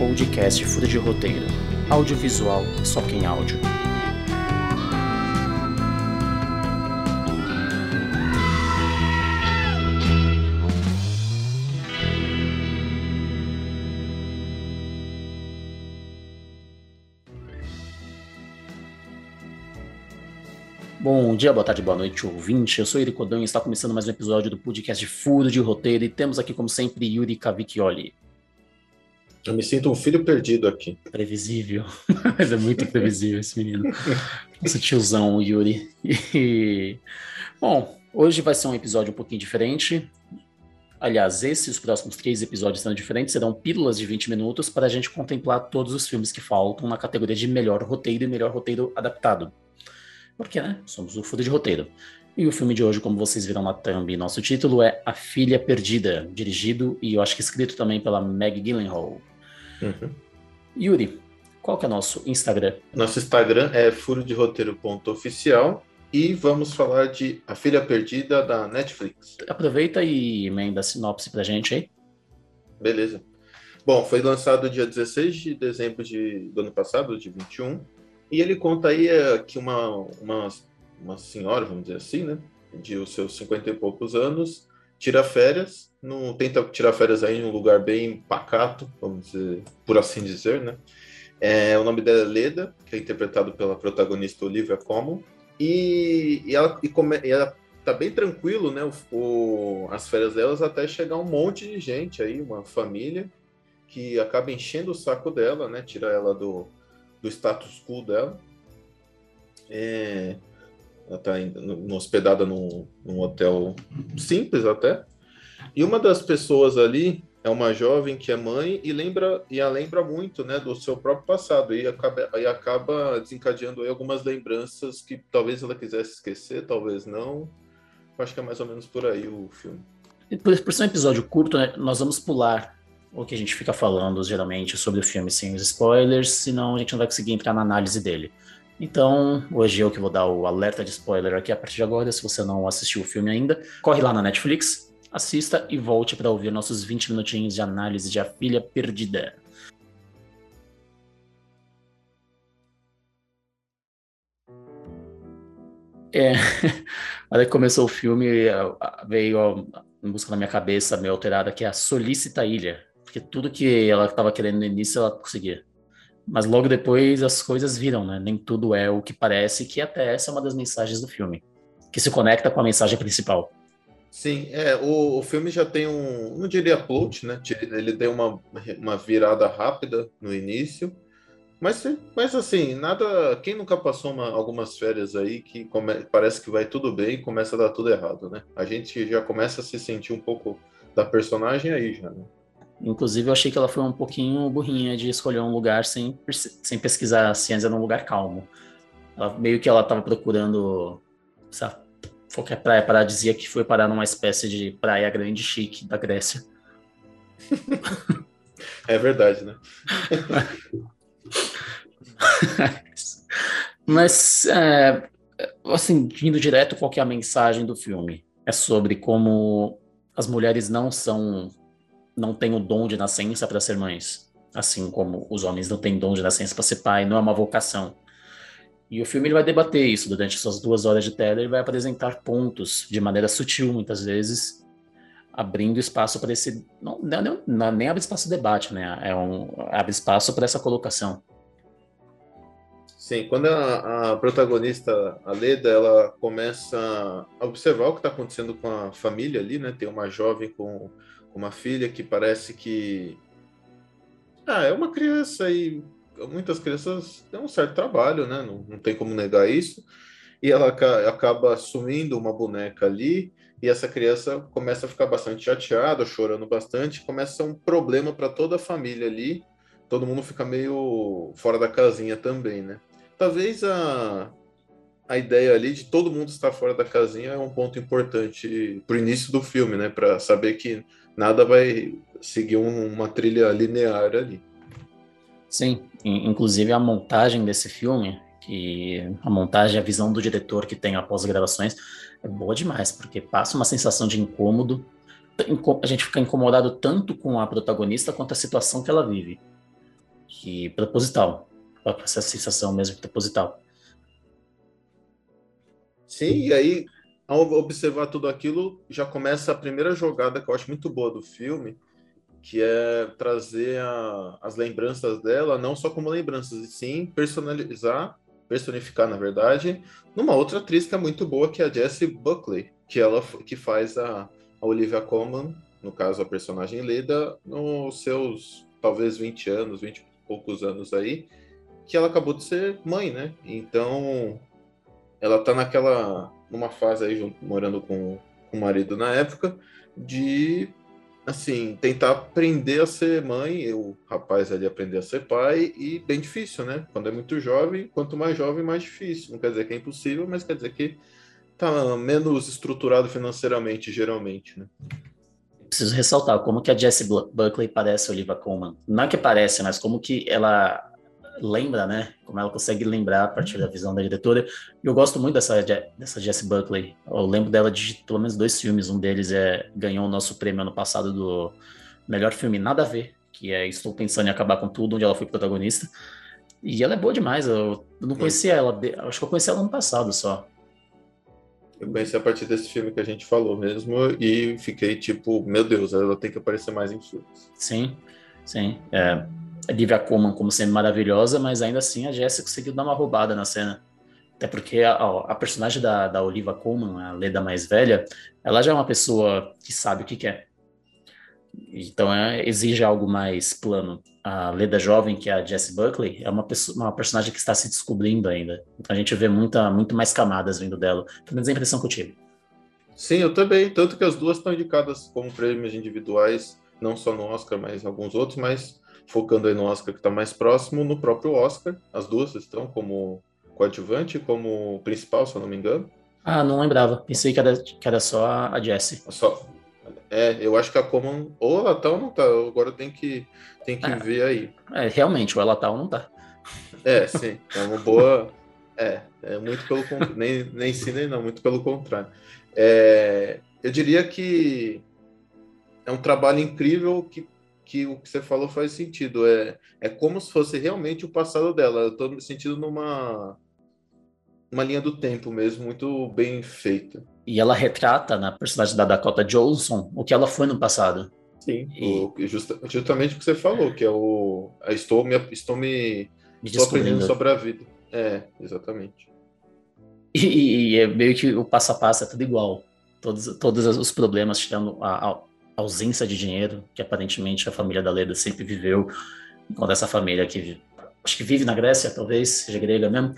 podcast Fura de Roteiro. Audiovisual, só quem áudio. Bom dia, boa tarde, boa noite, ouvinte. Eu sou Yuri Codão e está começando mais um episódio do podcast Furo de Roteiro e temos aqui, como sempre, Yuri Cavicchioli. Eu me sinto um filho perdido aqui. Previsível, mas é muito previsível esse menino. Esse tiozão, Yuri. E... Bom, hoje vai ser um episódio um pouquinho diferente. Aliás, esses os próximos três episódios serão diferentes, serão pílulas de 20 minutos para a gente contemplar todos os filmes que faltam na categoria de melhor roteiro e melhor roteiro adaptado. Porque, né? Somos o Fuda de Roteiro. E o filme de hoje, como vocês viram na thumb, nosso título é A Filha Perdida, dirigido e eu acho que escrito também pela Meg Gyllenhaal. Uhum. Yuri, qual que é nosso Instagram? Nosso Instagram é furoderoteiro.oficial e vamos falar de A Filha Perdida da Netflix. Aproveita e emenda a sinopse pra gente aí. Beleza. Bom, foi lançado dia 16 de dezembro de, do ano passado, de 21, e ele conta aí é, que uma, uma, uma senhora, vamos dizer assim, né, de os seus 50 e poucos anos, tira férias, no, tenta tirar férias aí em um lugar bem pacato, vamos dizer, por assim dizer, né? É, o nome dela é Leda, que é interpretado pela protagonista Olivia Colman, e, e, ela, e, come, e ela tá bem tranquilo, né? O, o, as férias delas até chegar um monte de gente aí, uma família, que acaba enchendo o saco dela, né? Tira ela do, do status quo dela. É, está hospedada num, num, hotel simples até. E uma das pessoas ali é uma jovem que é mãe e lembra e a lembra muito, né, do seu próprio passado e acaba, e acaba desencadeando algumas lembranças que talvez ela quisesse esquecer, talvez não. Acho que é mais ou menos por aí o filme. Por, por ser um episódio curto, né, nós vamos pular o que a gente fica falando geralmente sobre o filme sem os spoilers, senão a gente não vai conseguir entrar na análise dele. Então, hoje eu que vou dar o alerta de spoiler aqui a partir de agora. Se você não assistiu o filme ainda, corre lá na Netflix, assista e volte para ouvir nossos 20 minutinhos de análise de A Filha Perdida. É, hora que começou o filme, veio a música na minha cabeça meio alterada, que é a Solicita Ilha, porque tudo que ela estava querendo no início ela conseguia. Mas logo depois as coisas viram, né? Nem tudo é o que parece, que até essa é uma das mensagens do filme, que se conecta com a mensagem principal. Sim, é, o, o filme já tem um, não diria plot, né? Ele tem uma, uma virada rápida no início, mas, mas assim, nada. Quem nunca passou uma, algumas férias aí que come, parece que vai tudo bem e começa a dar tudo errado, né? A gente já começa a se sentir um pouco da personagem aí já, né? Inclusive, eu achei que ela foi um pouquinho burrinha de escolher um lugar sem, sem pesquisar se antes era um lugar calmo. Ela, meio que ela estava procurando essa qualquer praia paradisíaca que foi parar numa espécie de praia grande chique da Grécia. É verdade, né? Mas, é, assim, indo direto, qual é a mensagem do filme? É sobre como as mulheres não são não têm o dom de nascença para ser mães, assim como os homens não têm dom de nascença para ser pai, não é uma vocação. E o filme ele vai debater isso durante suas duas horas de tela, ele vai apresentar pontos de maneira sutil, muitas vezes, abrindo espaço para esse. Não, não, não, nem abre espaço de debate, né? É um, abre espaço para essa colocação. Sim, quando a, a, protagonista, a Leda, ela começa a observar o que está acontecendo com a família ali, né? Tem uma jovem com uma filha que parece que ah, é uma criança e muitas crianças têm um certo trabalho, né? Não, não tem como negar isso. E ela acaba assumindo uma boneca ali e essa criança começa a ficar bastante chateada, chorando bastante, começa um problema para toda a família ali. Todo mundo fica meio fora da casinha também, né? Talvez a, a ideia ali de todo mundo estar fora da casinha é um ponto importante para o início do filme, né? Para saber que nada vai seguir um, uma trilha linear ali. Sim, inclusive a montagem desse filme, que a montagem, a visão do diretor que tem após as gravações é boa demais, porque passa uma sensação de incômodo. A gente fica incomodado tanto com a protagonista quanto a situação que ela vive. que proposital, essa sensação mesmo proposital. Sim, e aí, ao observar tudo aquilo, já começa a primeira jogada que eu acho muito boa do filme, que é trazer a, as lembranças dela, não só como lembranças, e sim personalizar, personificar, na verdade, numa outra atriz que é muito boa, que é a Jessie Buckley, que ela que faz a, a Olivia Colman, no caso a personagem Leda, nos seus talvez 20 anos, 20 e poucos anos aí, que ela acabou de ser mãe, né? Então, ela tá naquela numa fase aí junto, morando com, com o marido na época de assim tentar aprender a ser mãe o rapaz ali aprender a ser pai e bem difícil né? Quando é muito jovem quanto mais jovem mais difícil. Não quer dizer que é impossível mas quer dizer que tá menos estruturado financeiramente geralmente né? Preciso ressaltar como que a Jessie Buckley parece a Oliva Colman não é que parece mas como que ela lembra, né? Como ela consegue lembrar a partir da visão da diretora. E eu gosto muito dessa, dessa Jessie Buckley. Eu lembro dela de pelo menos dois filmes. Um deles é ganhou o nosso prêmio ano passado do melhor filme Nada a Ver, que é Estou Pensando em Acabar com Tudo, onde ela foi protagonista. E ela é boa demais. Eu, não conhecia ela, acho que eu conheci ela ano passado só. Eu conheci a partir desse filme que a gente falou mesmo e fiquei tipo, meu Deus, ela tem que aparecer mais em filmes. Sim, sim. É, a Coleman como sendo maravilhosa, mas ainda assim a Jessica conseguiu dar uma roubada na cena. Até porque a, a personagem da, da Oliva Coleman, a Leda mais velha, ela já é uma pessoa que sabe o que quer. Então é, exige algo mais plano. A Leda jovem, que é a Jessie Buckley, é uma, pessoa, uma personagem que está se descobrindo ainda. Então a gente vê muita, muito mais camadas vindo dela. Pelo menos a impressão que eu tive. Sim, eu também. Tanto que as duas estão indicadas como prêmios individuais, não só no Oscar, mas alguns outros, mas focando aí no Oscar que está mais próximo, no próprio Oscar. As duas estão como coadjuvante e como principal, se eu não me engano. Ah, não lembrava. Pensei que era, que era só a Jessie. Só. É, eu acho que a Common ou ela tá ou não tá. Agora tem que, tem que é. ver aí. É, realmente, ou ela tá ou não tá. É, sim. É uma boa. É, é muito pelo contrário. Nem, nem sim, nem não, muito pelo contrário. É, eu diria que é um trabalho incrível que que o que você falou faz sentido. É, é como se fosse realmente o passado dela. Eu estou me sentindo numa uma linha do tempo mesmo, muito bem feita. E ela retrata na personagem da Dakota Johnson o que ela foi no passado. Sim, e... o, justa, justamente o que você falou, que é o. Estou me, estou me, me estou aprendendo sobre a vida. É, exatamente. E, e, é meio que o passo a passo é tudo igual. Todos, todos os problemas, tirando a, a, ausência de dinheiro, que aparentemente a família da Leda sempre viveu, enquanto essa família que acho que vive na Grécia, talvez, seja grega mesmo,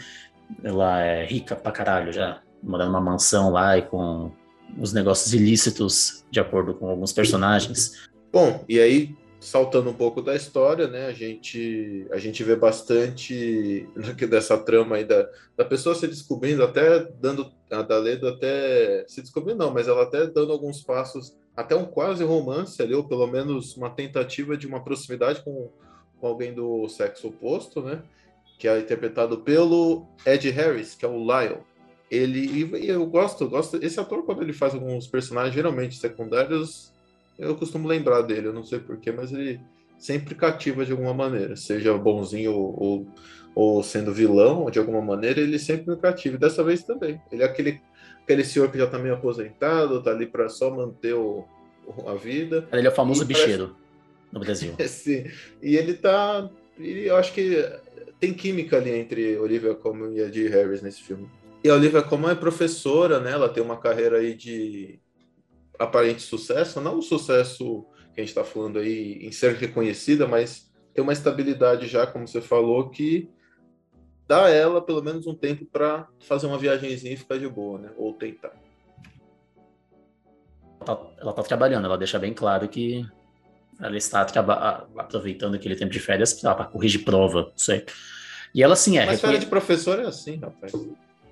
ela é rica pra caralho já, morando numa mansão lá e com os negócios ilícitos, de acordo com alguns personagens. Bom, e aí, saltando um pouco da história, né, a gente, a gente vê bastante dessa trama aí da, da pessoa se descobrindo, até dando, a da Leda até se descobrindo não, mas ela até dando alguns passos até um quase romance ali, ou pelo menos uma tentativa de uma proximidade com, com alguém do sexo oposto, né? Que é interpretado pelo Ed Harris, que é o Lyle. Ele, e eu gosto, gosto. Esse ator, quando ele faz alguns personagens, geralmente secundários, eu costumo lembrar dele, eu não sei porquê, mas ele sempre cativa de alguma maneira, seja bonzinho ou, ou, ou sendo vilão, de alguma maneira, ele sempre me cativa. E dessa vez também. Ele é aquele aquele senhor que já tá meio aposentado, tá ali para só manter o, a vida. Ele é o famoso bicheiro parece... no Brasil. Sim. E ele tá. E eu acho que tem química ali entre Olivia Colman e a Dee Harris nesse filme. E a Olivia Colman é professora, né? Ela tem uma carreira aí de aparente sucesso, não o sucesso que a gente está falando aí em ser reconhecida, mas tem uma estabilidade já, como você falou, que dá a ela pelo menos um tempo para fazer uma viagemzinha e ficar de boa, né? Ou tentar. Ela tá, ela tá trabalhando, ela deixa bem claro que ela está aproveitando aquele tempo de férias para corrigir prova, não sei. E ela sim é. Mas férias de professor é assim, rapaz.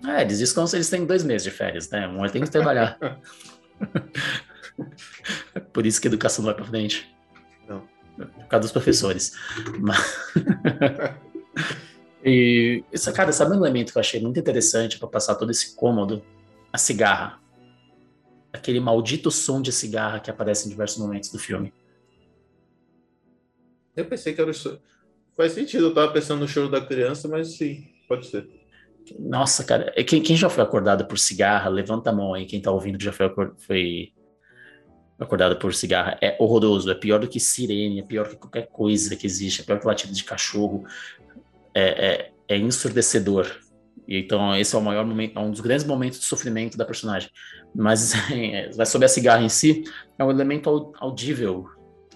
É, eles se eles têm dois meses de férias, né? Um tem que trabalhar. Por isso que a educação não vai para frente. Não. Por causa dos professores. Mas... E, isso, cara, sabe um elemento que eu achei muito interessante para passar todo esse cômodo? A cigarra. Aquele maldito som de cigarra que aparece em diversos momentos do filme. Eu pensei que era o. Faz sentido, eu tava pensando no choro da criança, mas sim, pode ser. Nossa, cara, quem, quem já foi acordado por cigarra, levanta a mão aí, quem tá ouvindo que já foi, foi acordado por cigarra. É horroroso, é pior do que sirene, é pior que qualquer coisa que existe, é pior que latido de cachorro. É, é, é ensurdecedor. E, então, esse é o maior momento, é um dos grandes momentos de sofrimento da personagem. Mas é, sobre a cigarra em si, é um elemento audível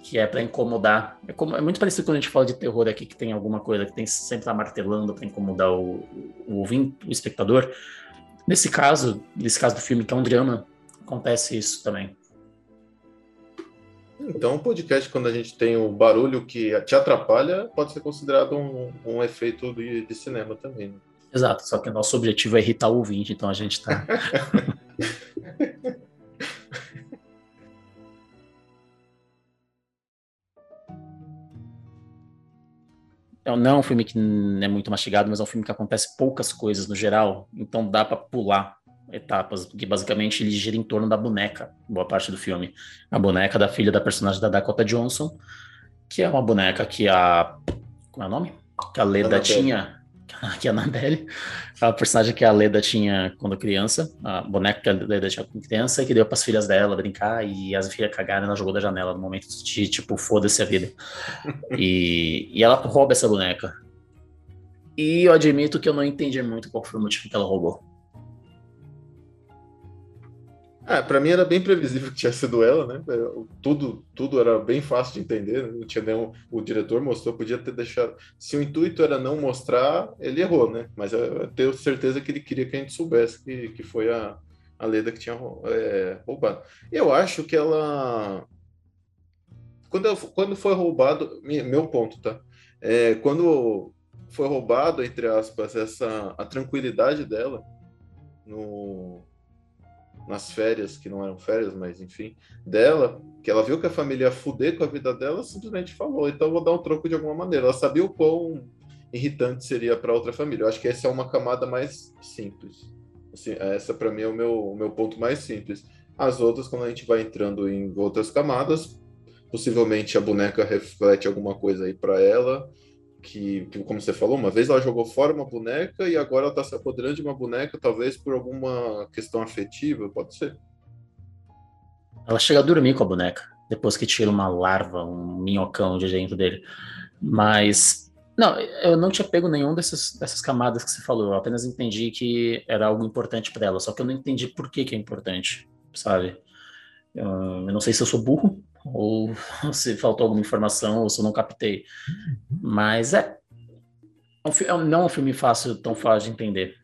que é para incomodar. É, como, é, muito parecido quando a gente fala de terror aqui, que tem alguma coisa que tem sempre tá martelando para incomodar o, o ouvinte, o espectador. Nesse caso, nesse caso do filme, que é um drama, acontece isso também. Então, o podcast, quando a gente tem o barulho que te atrapalha, pode ser considerado um, um efeito de, de cinema também. Né? Exato, só que o nosso objetivo é irritar o ouvinte, então a gente está. É, não é um filme que é muito mastigado, mas é um filme que acontece poucas coisas no geral, então dá para pular etapas, porque basicamente ele gira em torno da boneca, boa parte do filme. A boneca da filha da personagem da Dakota Johnson, que é uma boneca que a. Como é o nome? Que a Leda tinha que é a Annabelle, a personagem que a Leda tinha quando criança, a boneca que a Leda tinha quando criança, e que deu para as filhas dela brincar, e as filhas cagaram, ela jogou da janela no momento de, tipo, foda-se a vida. E, e ela rouba essa boneca. E eu admito que eu não entendi muito qual foi o motivo que ela roubou. É, para mim era bem previsível que tinha sido ela, né? Tudo, tudo era bem fácil de entender. Né? Não tinha nenhum, o diretor mostrou, podia ter deixado. Se o intuito era não mostrar, ele errou, né? Mas eu tenho certeza que ele queria que a gente soubesse que, que foi a, a Leda que tinha é, roubado. Eu acho que ela. Quando, quando foi roubado, meu ponto, tá? É, quando foi roubado, entre aspas, essa a tranquilidade dela no nas férias, que não eram férias, mas enfim, dela, que ela viu que a família ia fuder com a vida dela, simplesmente falou, então vou dar um troco de alguma maneira. Ela sabia o quão irritante seria para outra família. Eu acho que essa é uma camada mais simples. Assim, essa para mim é o meu, o meu ponto mais simples. As outras, quando a gente vai entrando em outras camadas, possivelmente a boneca reflete alguma coisa aí para ela, que, como você falou, uma vez ela jogou fora uma boneca e agora ela está se apoderando de uma boneca, talvez por alguma questão afetiva, pode ser. Ela chega a dormir com a boneca, depois que tira uma larva, um minhocão de dentro dele. Mas, não, eu não tinha pego nenhum dessas, dessas camadas que você falou, eu apenas entendi que era algo importante para ela, só que eu não entendi por que, que é importante, sabe? Eu, eu não sei se eu sou burro, ou se faltou alguma informação, ou se eu não captei. Mas é, é, é não é um filme fácil, tão fácil de entender.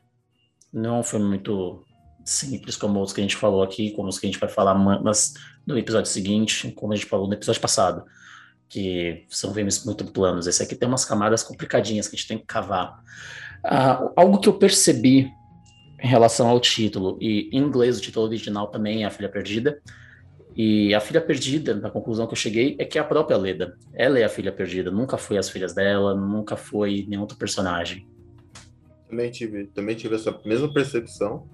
Não é um filme muito simples como os que a gente falou aqui, como os que a gente vai falar mas no episódio seguinte, como a gente falou no episódio passado, que são filmes muito planos. Esse aqui tem umas camadas complicadinhas que a gente tem que cavar. Ah, algo que eu percebi em relação ao título, e em inglês o título original também é A Filha Perdida, e a filha perdida, na conclusão que eu cheguei, é que é a própria Leda. Ela é a filha perdida, nunca foi as filhas dela, nunca foi nenhum outro personagem. Também tive, também tive essa mesma percepção.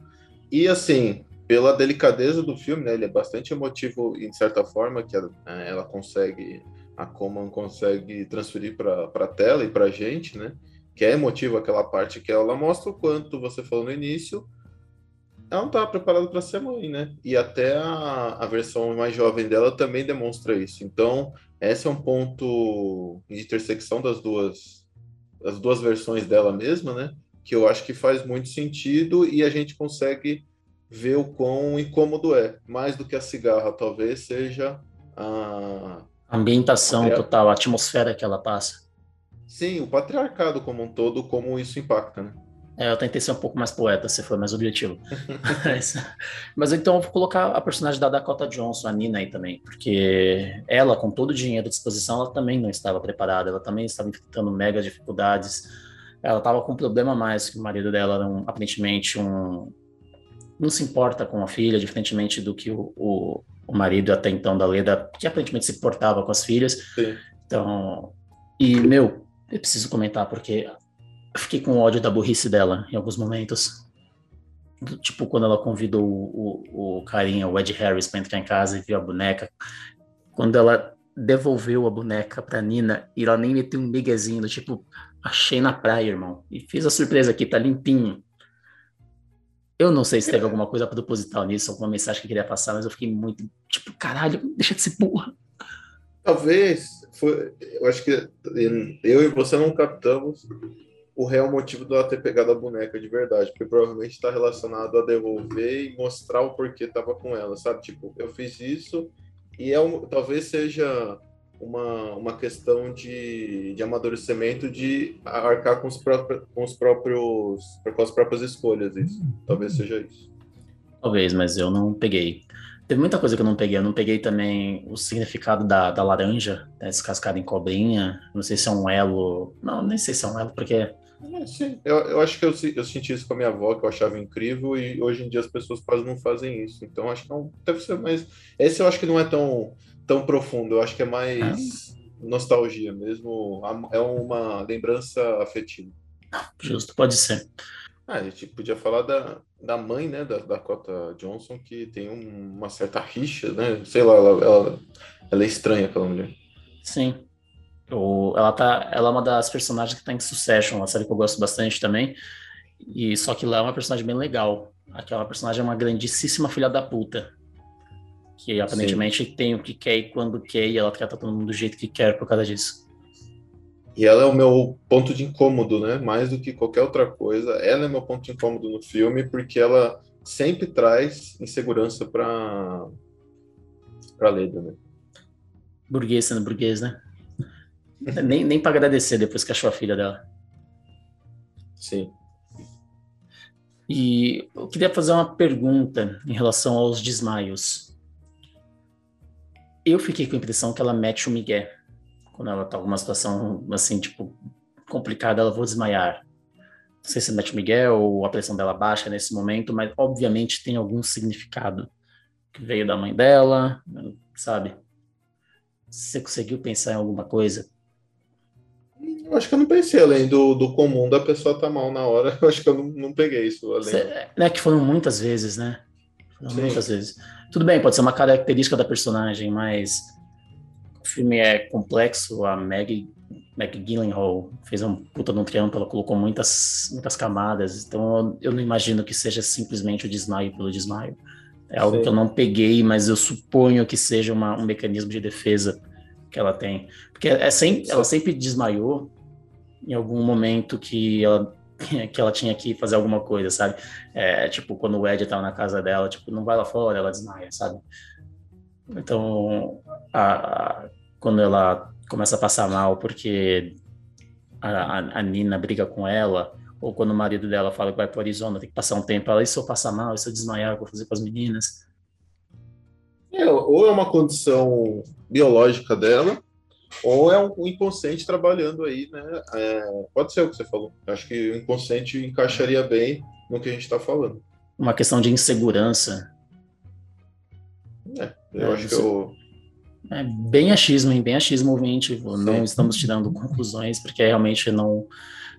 E assim, pela delicadeza do filme, né, ele é bastante emotivo em certa forma, que ela, é, ela consegue, a Coman consegue transferir para a tela e para a gente, né? Que é emotivo aquela parte que ela mostra o quanto você falou no início, ela não estava preparada para ser mãe, né? E até a, a versão mais jovem dela também demonstra isso. Então, esse é um ponto de intersecção das duas, das duas versões dela mesma, né? Que eu acho que faz muito sentido e a gente consegue ver o quão incômodo é. Mais do que a cigarra, talvez seja a. A ambientação total, a atmosfera que ela passa. Sim, o patriarcado como um todo, como isso impacta, né? É, eu tentei ser um pouco mais poeta, se for mais objetivo. mas, mas, então eu vou colocar a personagem da Dakota Johnson, a Nina aí também, porque ela, com todo o dinheiro à disposição, ela também não estava preparada, ela também estava enfrentando mega dificuldades. Ela estava com um problema mais que o marido dela era um, aparentemente um não se importa com a filha, diferentemente do que o, o, o marido até então da Leda, que aparentemente se portava com as filhas. Sim. Então, e meu, eu preciso comentar porque fiquei com ódio da burrice dela em alguns momentos. Tipo, quando ela convidou o, o, o carinha, o Ed Harris, pra entrar em casa e viu a boneca. Quando ela devolveu a boneca pra Nina e ela nem meteu um miguezinho do tipo, achei na praia, irmão. E fiz a surpresa aqui, tá limpinho. Eu não sei se teve alguma coisa proposital nisso, alguma mensagem que queria passar, mas eu fiquei muito, tipo, caralho, deixa de ser burra. Talvez, foi, eu acho que eu e você não captamos o real motivo dela ter pegado a boneca de verdade, porque provavelmente está relacionado a devolver e mostrar o porquê estava com ela, sabe? Tipo, eu fiz isso e é um, talvez seja uma, uma questão de, de amadurecimento de arcar com os, próprios, com os próprios com as próprias escolhas isso. Talvez seja isso. Talvez, mas eu não peguei. Teve muita coisa que eu não peguei. Eu não peguei também o significado da, da laranja, né, descascada em cobrinha. Não sei se é um elo. Não, nem sei se é um elo, porque sim, eu, eu acho que eu, eu senti isso com a minha avó, que eu achava incrível, e hoje em dia as pessoas quase não fazem isso. Então acho que não deve ser mais. Esse eu acho que não é tão, tão profundo, eu acho que é mais nostalgia mesmo. É uma lembrança afetiva. Justo, pode ser. Ah, a gente podia falar da, da mãe, né, da Dakota Johnson, que tem um, uma certa rixa, né? Sei lá, ela, ela, ela é estranha, aquela mulher. Sim. Ela, tá, ela é uma das personagens que tá em Succession, uma série que eu gosto bastante também. E só que lá é uma personagem bem legal. Aquela personagem é uma grandíssima filha da puta. Que aparentemente Sim. tem o que quer e quando quer, e ela trata todo mundo do jeito que quer por causa disso. E ela é o meu ponto de incômodo, né? Mais do que qualquer outra coisa. Ela é meu ponto de incômodo no filme, porque ela sempre traz insegurança para para Leda, né? Burguês sendo burguês, né? Nem, nem para agradecer depois que achou a filha dela. Sim. E eu queria fazer uma pergunta em relação aos desmaios. Eu fiquei com a impressão que ela mete o Miguel. Quando ela tá numa situação assim, tipo, complicada, ela vou desmaiar. Não sei se mete o Miguel ou a pressão dela baixa nesse momento, mas obviamente tem algum significado que veio da mãe dela, sabe? Você conseguiu pensar em alguma coisa? Acho que eu não pensei, além do, do comum da pessoa tá mal na hora, eu acho que eu não, não peguei isso. Além. Cê, né, que foram muitas vezes, né? Foram Sim. muitas vezes. Tudo bem, pode ser uma característica da personagem, mas o filme é complexo, a Maggie, Maggie Gyllenhaal fez um puta de um trampo, ela colocou muitas, muitas camadas, então eu não imagino que seja simplesmente o desmaio pelo desmaio. É algo Sim. que eu não peguei, mas eu suponho que seja uma, um mecanismo de defesa que ela tem. Porque é sempre, ela sempre desmaiou em algum momento que ela que ela tinha que fazer alguma coisa, sabe? É, tipo, quando o Ed tava na casa dela, tipo, não vai lá fora, ela desmaia, sabe? Então, a, a, quando ela começa a passar mal porque a, a, Nina briga com ela, ou quando o marido dela fala que vai para Arizona, tem que passar um tempo, ela, e se eu passar mal, e se eu desmaiar, vou fazer com as meninas? É, ou é uma condição biológica dela, ou é um inconsciente trabalhando aí, né? É, pode ser o que você falou. Acho que o inconsciente encaixaria bem no que a gente está falando. Uma questão de insegurança. É, eu é, acho que eu. É bem achismo, hein? Bem achismo, ouvinte. Não estamos tirando conclusões, porque realmente não,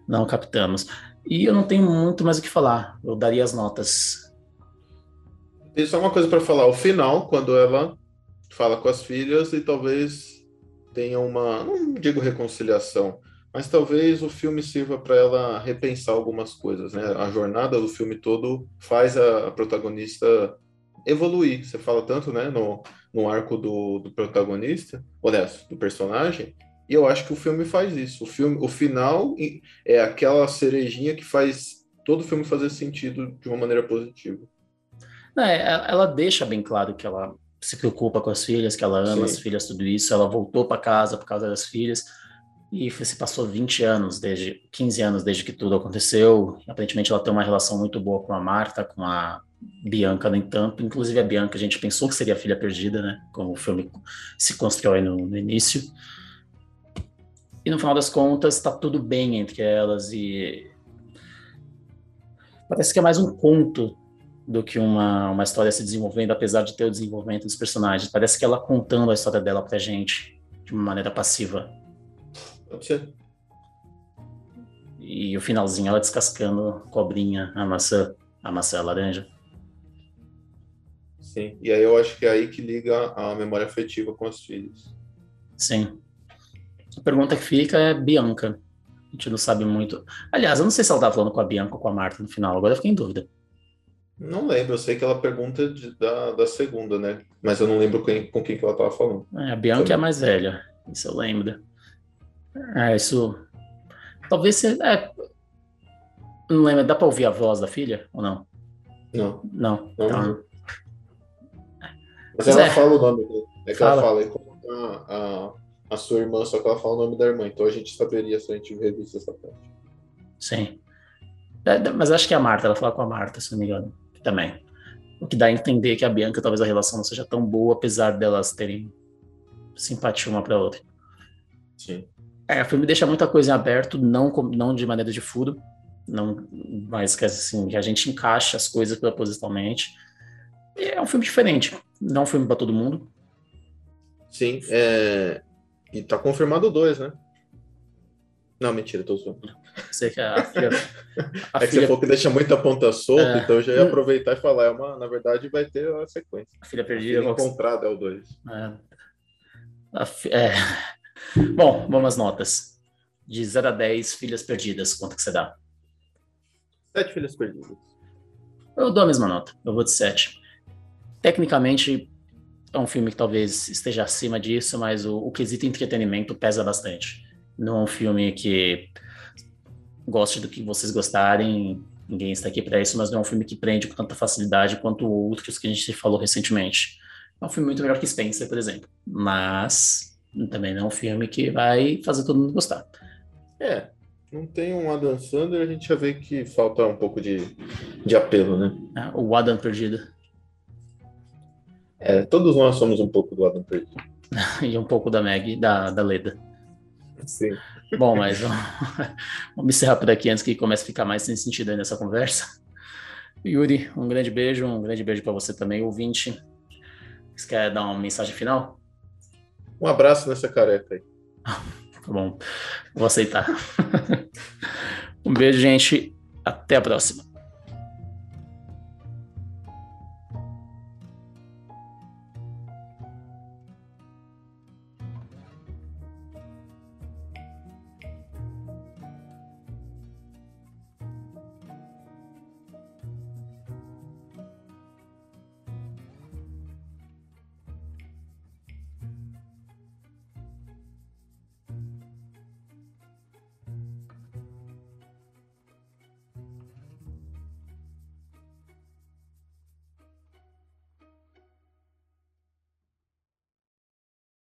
não captamos. E eu não tenho muito mais o que falar. Eu daria as notas. Tem só uma coisa para falar. O final, quando ela fala com as filhas e talvez tenha uma, não digo reconciliação, mas talvez o filme sirva para ela repensar algumas coisas, né? A jornada do filme todo faz a, protagonista evoluir. Você fala tanto, né, no, no arco do, do protagonista, aliás, do personagem, e eu acho que o filme faz isso. O filme, o final é aquela cerejinha que faz todo o filme fazer sentido de uma maneira positiva. É, ela deixa bem claro que ela se preocupa com as filhas, que ela ama Sim. as filhas, tudo isso. Ela voltou para casa por causa das filhas e se passou 20 anos, desde 15 anos desde que tudo aconteceu. Aparentemente ela tem uma relação muito boa com a Marta, com a Bianca, no entanto. Inclusive a Bianca, a gente pensou que seria a filha perdida, né? Como o filme se constrói no, no início. E no final das contas, está tudo bem entre elas e parece que é mais um conto do que uma, uma história se desenvolvendo, apesar de ter o desenvolvimento dos personagens. Parece que ela contando a história dela pra gente de uma maneira passiva. Pode ser. E o finalzinho, ela descascando cobrinha, a maçã, a maçã a laranja. Sim, e aí eu acho que é aí que liga a memória afetiva com os filhos. Sim. A pergunta que fica é Bianca. A gente não sabe muito. Aliás, eu não sei se ela estava falando com a Bianca ou com a Marta no final, agora eu fiquei em dúvida. Não lembro, eu sei que ela pergunta de, da, da segunda, né? Mas eu não lembro quem, com quem que ela estava falando. É, a Bianca Também. é a mais velha, isso eu lembro. É, isso. Talvez seja. É... Não lembro, dá para ouvir a voz da filha ou não? Não. Não. não. Então... Mas ela é. fala o nome dele. É que fala. ela fala, é como a, a, a, sua irmã, só que ela fala o nome da irmã, então a gente saberia se a gente revisse essa parte. Sim. É, mas acho que é a Marta, ela fala com a Marta, se não me engano, também. O que dá a entender que a Bianca talvez a relação não seja tão boa, apesar delas terem simpatia uma para outra. Sim. É, o filme deixa muita coisa em aberto, não, não de maneira de furo, não, mas que assim, a gente encaixa as coisas propositalmente. E é um filme diferente, não é um filme para todo mundo. Sim, é... e tá confirmado dois, né? Não, mentira, tô zoando. Sei que a filha. A é que filha... você falou que deixa muita ponta solta, é... então eu já ia aproveitar e falar. É uma, na verdade, vai ter a sequência. A filha perdida. A filha encontrada é o 2. É. Fi... é. Bom, vamos às notas. De 0 a 10, filhas perdidas, quanto que você dá? 7 filhas perdidas. Eu dou a mesma nota, eu vou de 7. Tecnicamente, é um filme que talvez esteja acima disso, mas o, o quesito entretenimento pesa bastante. Não é um filme que goste do que vocês gostarem, ninguém está aqui para isso, mas não é um filme que prende com tanta facilidade quanto outros que a gente falou recentemente. É um filme muito melhor que Spencer, por exemplo, mas também não é um filme que vai fazer todo mundo gostar. É, não tem um Adam Sandler, a gente já vê que falta um pouco de, de apelo, né? É, o Adam perdido. É, todos nós somos um pouco do Adam perdido. e um pouco da Meg, da, da Leda. Sim. Bom, mas vamos, vamos encerrar por aqui antes que comece a ficar mais sem sentido aí nessa conversa. Yuri, um grande beijo, um grande beijo para você também, ouvinte. Você quer dar uma mensagem final? Um abraço nessa careca aí. tá bom, vou aceitar. um beijo, gente. Até a próxima.